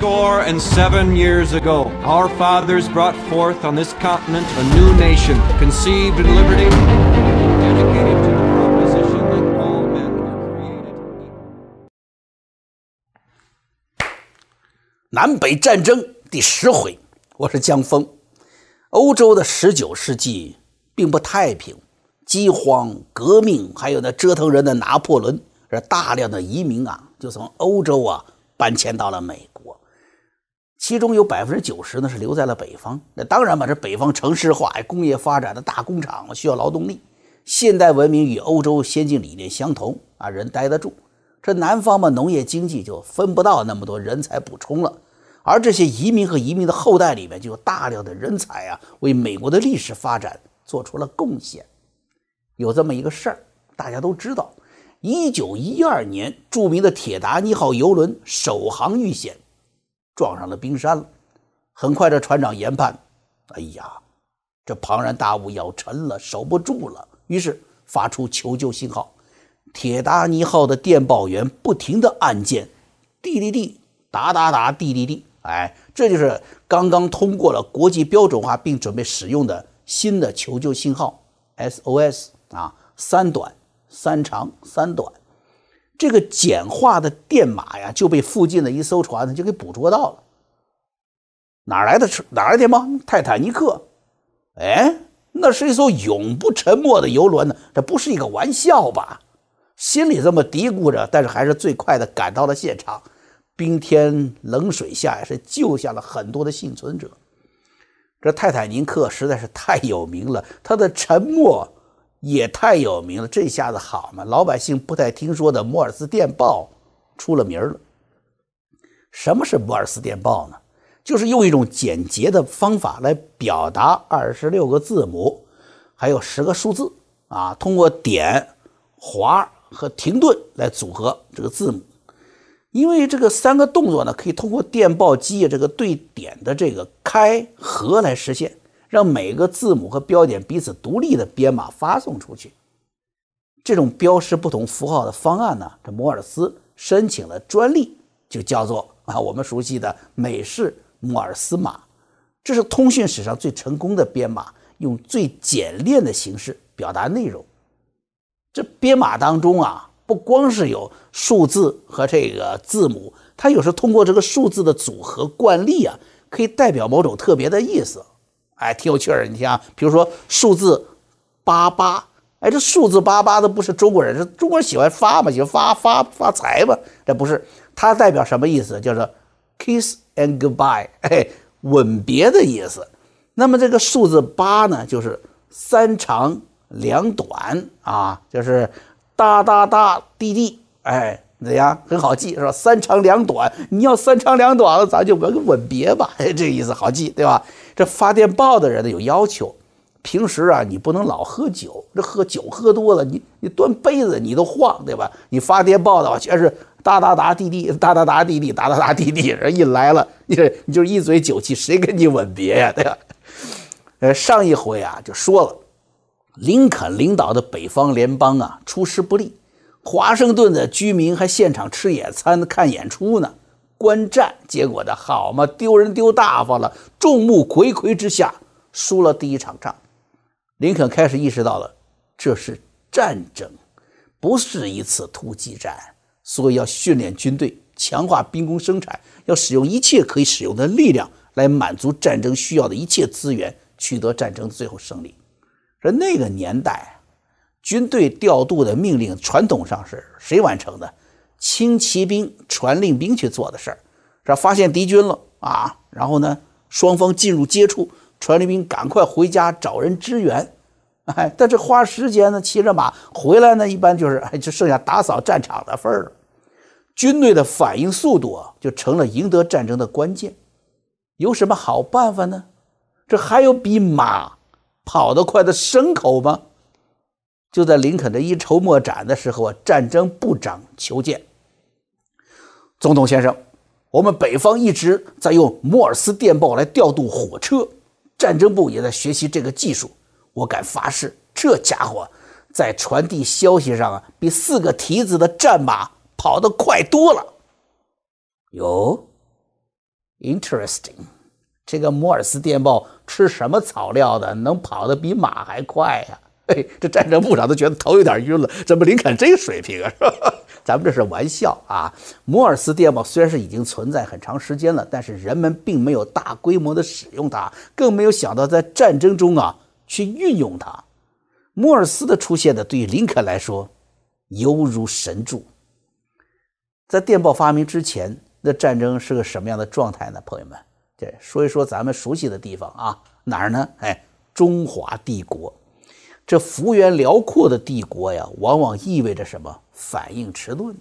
score and seven years ago, our fathers brought forth on this continent a new nation, conceived in liberty, dedicated to the proposition that all men are created equal. 南北战争第十回，我是江峰。欧洲的十九世纪并不太平，饥荒、革命，还有那折腾人的拿破仑，而大量的移民啊，就从欧洲啊搬迁到了美国。其中有百分之九十呢是留在了北方。那当然嘛，这北方城市化、工业发展的大工厂，需要劳动力。现代文明与欧洲先进理念相同啊，人待得住。这南方嘛，农业经济就分不到那么多人才补充了。而这些移民和移民的后代里面，就有大量的人才啊，为美国的历史发展做出了贡献。有这么一个事儿，大家都知道：一九一二年，著名的铁达尼号游轮首航遇险，撞上了冰山了。很快，这船长研判：哎呀，这庞然大物要沉了，守不住了。于是发出求救信号。铁达尼号的电报员不停地按键，滴滴滴，哒哒哒，滴滴滴。哎，这就是刚刚通过了国际标准化并准备使用的新的求救信号 SOS 啊，三短三长三短，这个简化的电码呀就被附近的一艘船呢就给捕捉到了。哪来的？哪来的电报？泰坦尼克？哎，那是一艘永不沉没的游轮呢，这不是一个玩笑吧？心里这么嘀咕着，但是还是最快的赶到了现场。冰天冷水下呀，是救下了很多的幸存者。这泰坦尼克实在是太有名了，它的沉没也太有名了。这下子好嘛，老百姓不太听说的摩尔斯电报出了名了。什么是摩尔斯电报呢？就是用一种简洁的方法来表达二十六个字母，还有十个数字啊，通过点、划和停顿来组合这个字母。因为这个三个动作呢，可以通过电报机这个对点的这个开合来实现，让每个字母和标点彼此独立的编码发送出去。这种标识不同符号的方案呢，这摩尔斯申请了专利，就叫做啊我们熟悉的美式摩尔斯码。这是通讯史上最成功的编码，用最简练的形式表达内容。这编码当中啊。不光是有数字和这个字母，它有时通过这个数字的组合惯例啊，可以代表某种特别的意思，哎，挺有趣儿。你像，比如说数字八八，哎，这数字八八的不是中国人，是中国人喜欢发嘛，喜欢发发发财嘛，这不是，它代表什么意思？叫做 kiss and goodbye，哎，吻别的意思。那么这个数字八呢，就是三长两短啊，就是。哒哒哒滴滴，哎，怎样？很好记是吧？三长两短，你要三长两短了，咱就吻吻别吧，哎，这意思好记，对吧？这发电报的人呢有要求，平时啊你不能老喝酒，这喝酒喝多了，你你端杯子你都晃，对吧？你发电报的话全是哒哒哒滴滴，哒哒哒滴滴，哒哒哒滴滴，人一来了，你你就一嘴酒气，谁跟你吻别呀？对吧？呃，上一回啊就说了。林肯领导的北方联邦啊，出师不利，华盛顿的居民还现场吃野餐、看演出呢。观战结果的好嘛，丢人丢大发了，众目睽睽之下输了第一场仗。林肯开始意识到了，这是战争，不是一次突击战，所以要训练军队，强化兵工生产，要使用一切可以使用的力量来满足战争需要的一切资源，取得战争最后胜利。说那个年代，军队调度的命令传统上是谁完成的？轻骑兵传令兵去做的事儿。是发现敌军了啊，然后呢，双方进入接触，传令兵赶快回家找人支援。哎，但这花时间呢，骑着马回来呢，一般就是哎，就剩下打扫战场的份儿了。军队的反应速度啊，就成了赢得战争的关键。有什么好办法呢？这还有比马？跑得快的牲口吗？就在林肯的一筹莫展的时候啊，战争部长求见总统先生。我们北方一直在用摩尔斯电报来调度火车，战争部也在学习这个技术。我敢发誓，这家伙在传递消息上啊，比四个蹄子的战马跑得快多了。哟，Interesting，这个摩尔斯电报吃什么草料的，能跑得比马还快呀？这战争部长都觉得头有点晕了，怎么林肯这个水平啊？咱们这是玩笑啊！摩尔斯电报虽然是已经存在很长时间了，但是人们并没有大规模的使用它，更没有想到在战争中啊去运用它。摩尔斯的出现呢，对于林肯来说犹如神助。在电报发明之前，那战争是个什么样的状态呢？朋友们，这，说一说咱们熟悉的地方啊，哪儿呢？哎，中华帝国，这幅员辽阔的帝国呀，往往意味着什么？反应迟钝。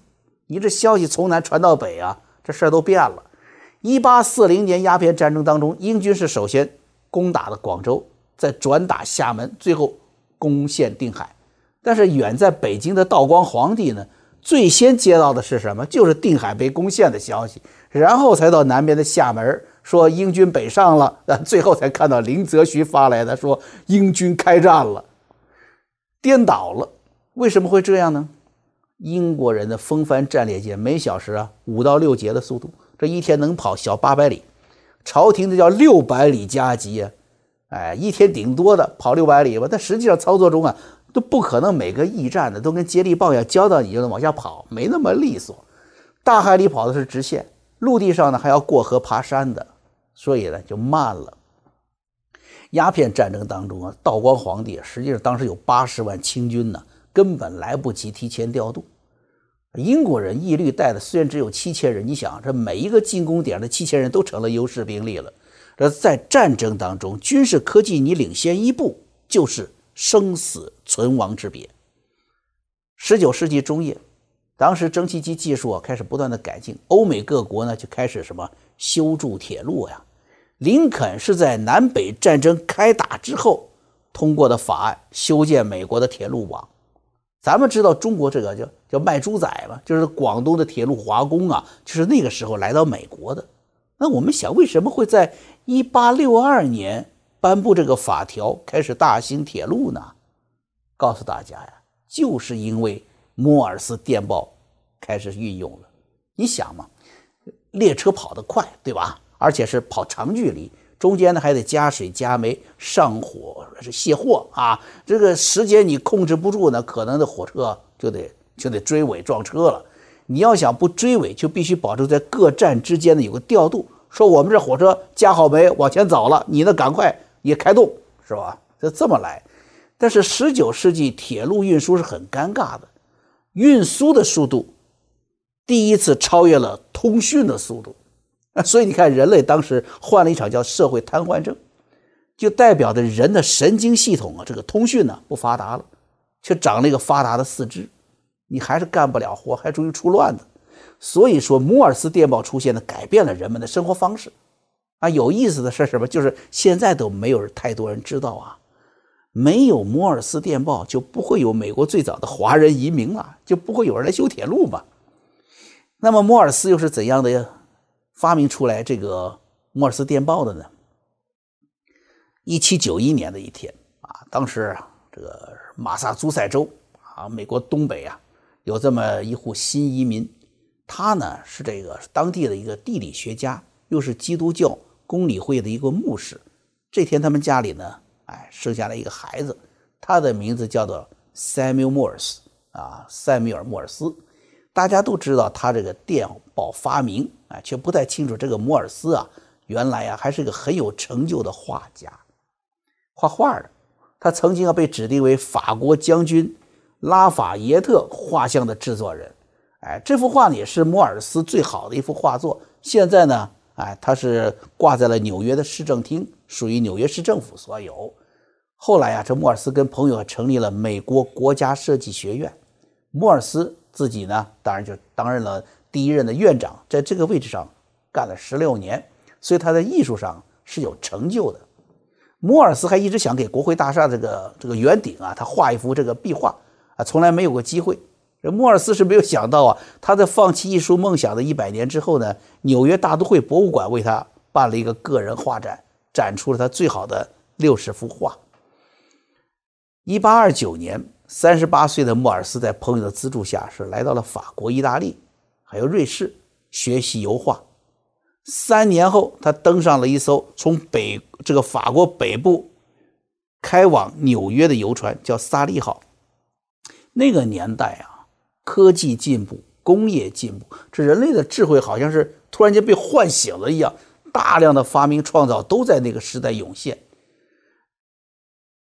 你这消息从南传到北啊，这事儿都变了。一八四零年鸦片战争当中，英军是首先攻打了广州，再转打厦门，最后攻陷定海。但是远在北京的道光皇帝呢？最先接到的是什么？就是定海被攻陷的消息，然后才到南边的厦门说英军北上了，最后才看到林则徐发来的说英军开战了，颠倒了。为什么会这样呢？英国人的风帆战列舰每小时啊五到六节的速度，这一天能跑小八百里，朝廷的叫六百里加急啊，哎，一天顶多的跑六百里吧，但实际上操作中啊。都不可能每个驿站的都跟接力棒一样，交到你就能往下跑，没那么利索。大海里跑的是直线，陆地上呢还要过河爬山的，所以呢就慢了。鸦片战争当中啊，道光皇帝实际上当时有八十万清军呢，根本来不及提前调度。英国人义律带的虽然只有七千人，你想这每一个进攻点的七千人都成了优势兵力了。这在战争当中，军事科技你领先一步就是。生死存亡之别。十九世纪中叶，当时蒸汽机技术啊开始不断的改进，欧美各国呢就开始什么修筑铁路呀。林肯是在南北战争开打之后通过的法案，修建美国的铁路网。咱们知道中国这个叫叫卖猪仔嘛，就是广东的铁路华工啊，就是那个时候来到美国的。那我们想，为什么会在一八六二年？颁布这个法条，开始大兴铁路呢。告诉大家呀，就是因为摩尔斯电报开始运用了。你想嘛，列车跑得快，对吧？而且是跑长距离，中间呢还得加水加煤上火是卸货啊。这个时间你控制不住呢，可能的火车就得就得追尾撞车了。你要想不追尾，就必须保证在各站之间呢有个调度，说我们这火车加好煤往前走了，你呢赶快。也开动是吧？就这么来，但是十九世纪铁路运输是很尴尬的，运输的速度第一次超越了通讯的速度，所以你看，人类当时患了一场叫社会瘫痪症，就代表着人的神经系统啊，这个通讯呢不发达了，却长了一个发达的四肢，你还是干不了活，还容易出乱子。所以说，摩尔斯电报出现呢，改变了人们的生活方式。啊，有意思的是什么？就是现在都没有太多人知道啊。没有摩尔斯电报，就不会有美国最早的华人移民了，就不会有人来修铁路嘛。那么摩尔斯又是怎样的呀发明出来这个莫尔斯电报的呢？一七九一年的一天啊，当时这个马萨诸塞州啊，美国东北啊，有这么一户新移民，他呢是这个当地的一个地理学家，又是基督教。公理会的一个牧师，这天他们家里呢，哎，生下了一个孩子，他的名字叫做 Samuel Morse 啊，塞缪尔·莫尔斯。大家都知道他这个电报发明，哎，却不太清楚这个摩尔斯啊，原来啊还是个很有成就的画家，画画的。他曾经啊被指定为法国将军拉法耶特画像的制作人，哎，这幅画呢也是摩尔斯最好的一幅画作。现在呢。哎，它是挂在了纽约的市政厅，属于纽约市政府所有。后来啊，这莫尔斯跟朋友成立了美国国家设计学院。莫尔斯自己呢，当然就担任了第一任的院长，在这个位置上干了十六年，所以他在艺术上是有成就的。莫尔斯还一直想给国会大厦这个这个圆顶啊，他画一幅这个壁画啊，从来没有过机会。这莫尔斯是没有想到啊，他在放弃艺术梦想的一百年之后呢，纽约大都会博物馆为他办了一个个人画展，展出了他最好的六十幅画。一八二九年，三十八岁的莫尔斯在朋友的资助下，是来到了法国、意大利，还有瑞士学习油画。三年后，他登上了一艘从北这个法国北部开往纽约的游船，叫萨利号。那个年代啊，科技进步，工业进步，这人类的智慧好像是突然间被唤醒了一样，大量的发明创造都在那个时代涌现。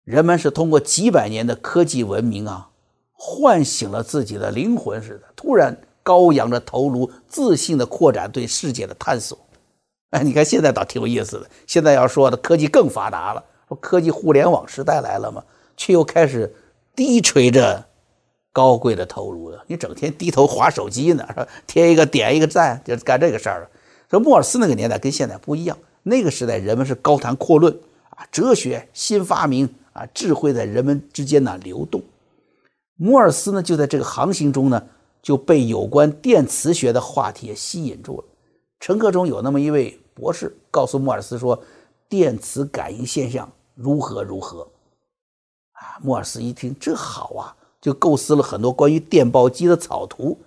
人们是通过几百年的科技文明啊，唤醒了自己的灵魂似的，突然高扬着头颅，自信的扩展对世界的探索。哎，你看现在倒挺有意思的。现在要说的科技更发达了，说科技互联网时代来了嘛，却又开始低垂着高贵的头颅了。你整天低头划手机呢，是吧？贴一个点一个赞，就干这个事儿了。说莫尔斯那个年代跟现在不一样，那个时代人们是高谈阔论啊，哲学新发明。啊，智慧在人们之间呢流动。摩尔斯呢就在这个航行中呢，就被有关电磁学的话题吸引住了。乘客中有那么一位博士，告诉莫尔斯说，电磁感应现象如何如何。啊，莫尔斯一听这好啊，就构思了很多关于电报机的草图。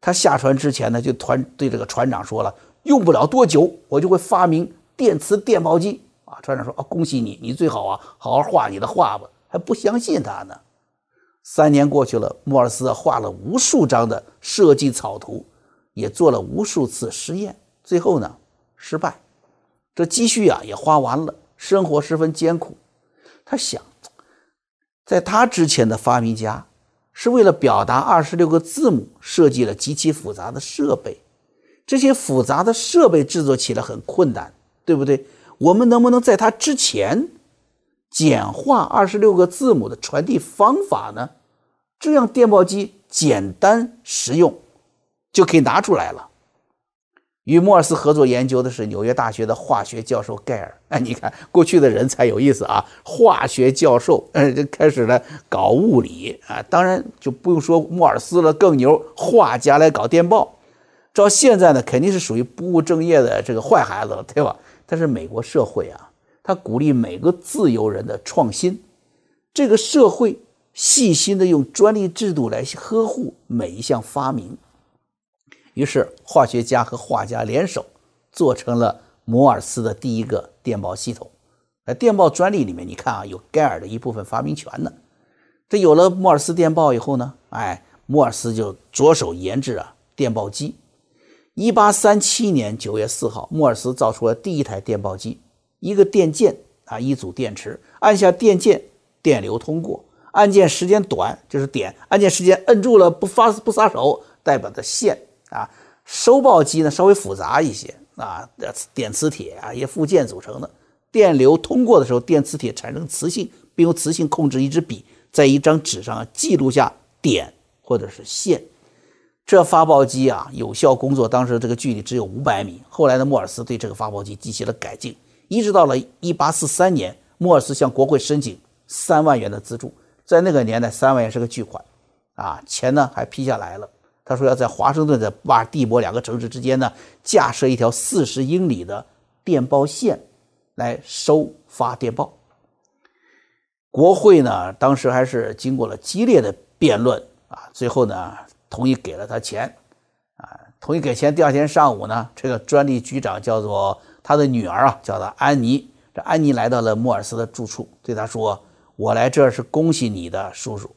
他下船之前呢，就团对这个船长说了，用不了多久，我就会发明电磁电报机。啊，船长说：“啊，恭喜你，你最好啊，好好画你的画吧。”还不相信他呢。三年过去了，莫尔斯画了无数张的设计草图，也做了无数次实验，最后呢，失败。这积蓄啊也花完了，生活十分艰苦。他想，在他之前的发明家是为了表达二十六个字母，设计了极其复杂的设备。这些复杂的设备制作起来很困难，对不对？我们能不能在它之前简化二十六个字母的传递方法呢？这样电报机简单实用，就可以拿出来了。与莫尔斯合作研究的是纽约大学的化学教授盖尔。哎，你看过去的人才有意思啊！化学教授，哎，就开始了搞物理啊。当然就不用说莫尔斯了，更牛，画家来搞电报。照现在呢，肯定是属于不务正业的这个坏孩子了，对吧？但是美国社会啊，他鼓励每个自由人的创新，这个社会细心的用专利制度来呵护每一项发明。于是，化学家和画家联手做成了摩尔斯的第一个电报系统。在电报专利里面，你看啊，有盖尔的一部分发明权呢。这有了摩尔斯电报以后呢，哎，摩尔斯就着手研制啊电报机。一八三七年九月四号，莫尔斯造出了第一台电报机，一个电键啊，一组电池，按下电键，电流通过；按键时间短就是点，按键时间摁住了不发不撒手，代表的线啊。收报机呢稍微复杂一些啊，电磁铁啊一些附件组成的，电流通过的时候，电磁铁产生磁性，并由磁性控制一支笔，在一张纸上记录下点或者是线。这发报机啊，有效工作当时这个距离只有五百米。后来的莫尔斯对这个发报机进行了改进，一直到了一八四三年，莫尔斯向国会申请三万元的资助。在那个年代，三万元是个巨款，啊，钱呢还批下来了。他说要在华盛顿的巴尔的摩两个城市之间呢，架设一条四十英里的电报线，来收发电报。国会呢，当时还是经过了激烈的辩论啊，最后呢。同意给了他钱，啊，同意给钱。第二天上午呢，这个专利局长叫做他的女儿啊，叫做安妮。这安妮来到了莫尔斯的住处，对他说：“我来这是恭喜你的叔叔，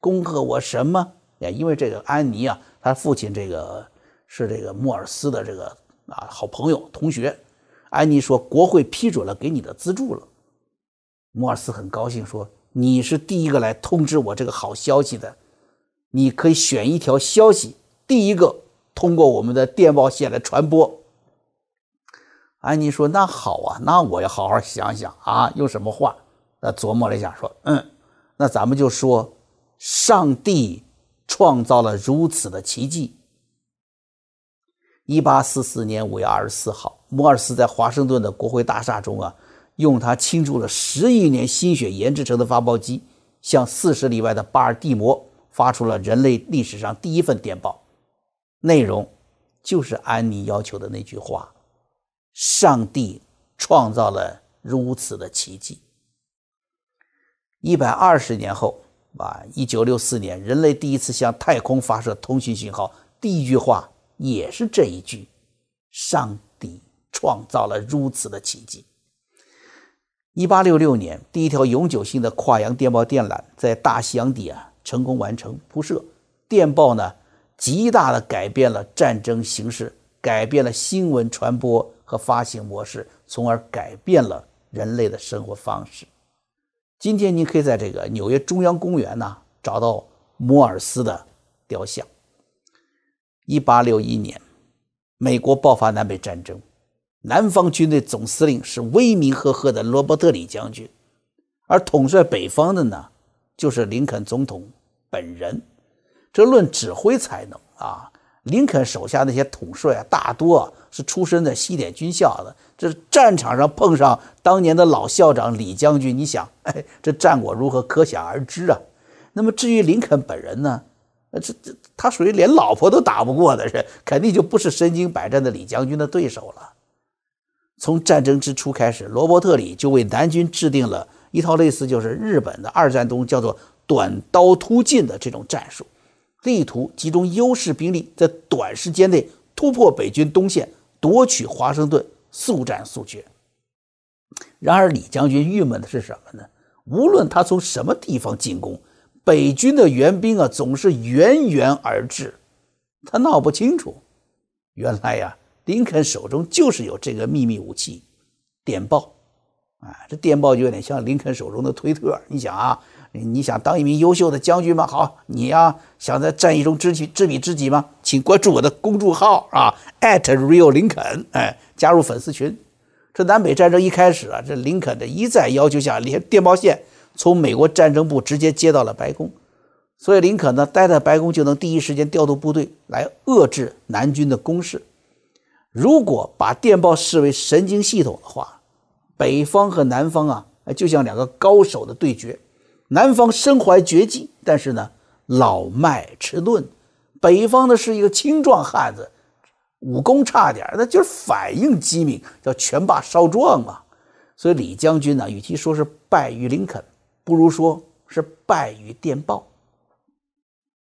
恭贺我什么？呀，因为这个安妮啊，他父亲这个是这个莫尔斯的这个啊好朋友同学。安妮说，国会批准了给你的资助了。莫尔斯很高兴，说你是第一个来通知我这个好消息的。”你可以选一条消息，第一个通过我们的电报线来传播。安妮说：“那好啊，那我要好好想想啊，用什么话？”那琢磨了一下，说：“嗯，那咱们就说，上帝创造了如此的奇迹。”一八四四年五月二十四号，摩尔斯在华盛顿的国会大厦中啊，用他倾注了十亿年心血研制成的发报机，向四十里外的巴尔的摩。发出了人类历史上第一份电报，内容就是安妮要求的那句话：“上帝创造了如此的奇迹。”一百二十年后，啊，一九六四年，人类第一次向太空发射通讯信号，第一句话也是这一句：“上帝创造了如此的奇迹。一八六六年，第一条永久性的跨洋电报电缆在大西洋底啊成功完成铺设。电报呢，极大的改变了战争形势，改变了新闻传播和发行模式，从而改变了人类的生活方式。今天，你可以在这个纽约中央公园呢找到摩尔斯的雕像。一八六一年，美国爆发南北战争。南方军队总司令是威名赫赫的罗伯特李将军，而统帅北方的呢，就是林肯总统本人。这论指挥才能啊，林肯手下那些统帅啊，大多是出身在西点军校的。这战场上碰上当年的老校长李将军，你想，哎，这战果如何，可想而知啊。那么至于林肯本人呢，这这他属于连老婆都打不过的人，肯定就不是身经百战的李将军的对手了。从战争之初开始，罗伯特里就为南军制定了一套类似就是日本的二战中叫做“短刀突进”的这种战术，力图集中优势兵力，在短时间内突破北军东线，夺取华盛顿，速战速决。然而，李将军郁闷的是什么呢？无论他从什么地方进攻，北军的援兵啊总是源源而至，他闹不清楚。原来呀。林肯手中就是有这个秘密武器，电报，啊，这电报就有点像林肯手中的推特。你想啊，你想当一名优秀的将军吗？好，你呀想在战役中知己知彼知己吗？请关注我的公众号啊，@real 林肯，哎，加入粉丝群。这南北战争一开始啊，这林肯的一再要求下，连电报线从美国战争部直接接到了白宫，所以林肯呢待在白宫就能第一时间调度部队来遏制南军的攻势。如果把电报视为神经系统的话，北方和南方啊，就像两个高手的对决。南方身怀绝技，但是呢，老迈迟钝；北方的是一个青壮汉子，武功差点，那就是反应机敏，叫拳霸少壮嘛。所以李将军呢，与其说是败于林肯，不如说是败于电报。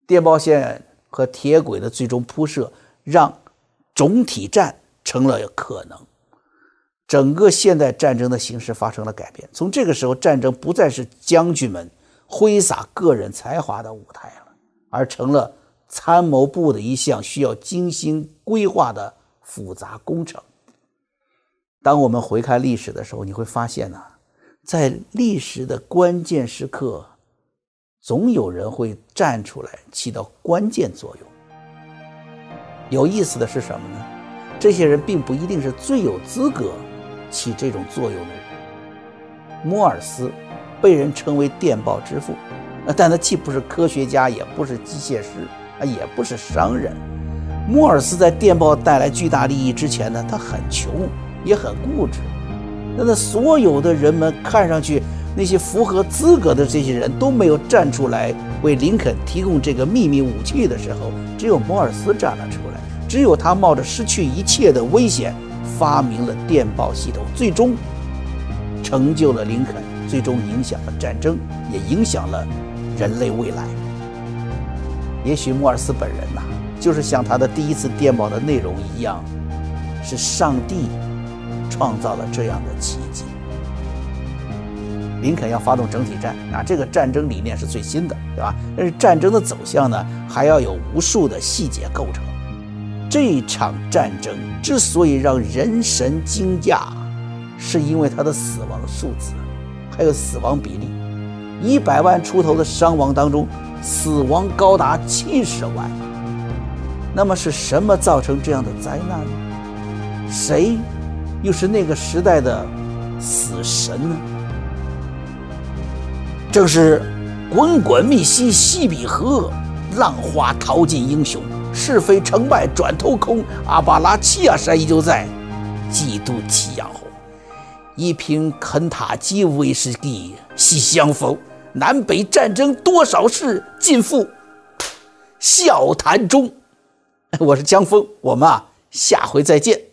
电报线和铁轨的最终铺设，让。总体战成了可能，整个现代战争的形势发生了改变。从这个时候，战争不再是将军们挥洒个人才华的舞台了，而成了参谋部的一项需要精心规划的复杂工程。当我们回看历史的时候，你会发现呢，在历史的关键时刻，总有人会站出来起到关键作用。有意思的是什么呢？这些人并不一定是最有资格起这种作用的人。摩尔斯被人称为电报之父，但他既不是科学家，也不是机械师，啊，也不是商人。摩尔斯在电报带来巨大利益之前呢，他很穷，也很固执。那那所有的人们看上去那些符合资格的这些人都没有站出来为林肯提供这个秘密武器的时候，只有摩尔斯站了出来。只有他冒着失去一切的危险，发明了电报系统，最终成就了林肯，最终影响了战争，也影响了人类未来。也许莫尔斯本人呐，就是像他的第一次电报的内容一样，是上帝创造了这样的奇迹。林肯要发动整体战，啊，这个战争理念是最新的，对吧？但是战争的走向呢，还要有无数的细节构成。这场战争之所以让人神惊讶，是因为它的死亡数字，还有死亡比例。一百万出头的伤亡当中，死亡高达七十万。那么是什么造成这样的灾难呢？谁又是那个时代的死神呢？正是滚滚密西西比河，浪花淘尽英雄。是非成败转头空，阿巴拉契亚山依旧在，几度夕阳红。一瓶肯塔基威士忌喜相逢，南北战争多少事，尽付笑谈中。我是江峰，我们啊，下回再见。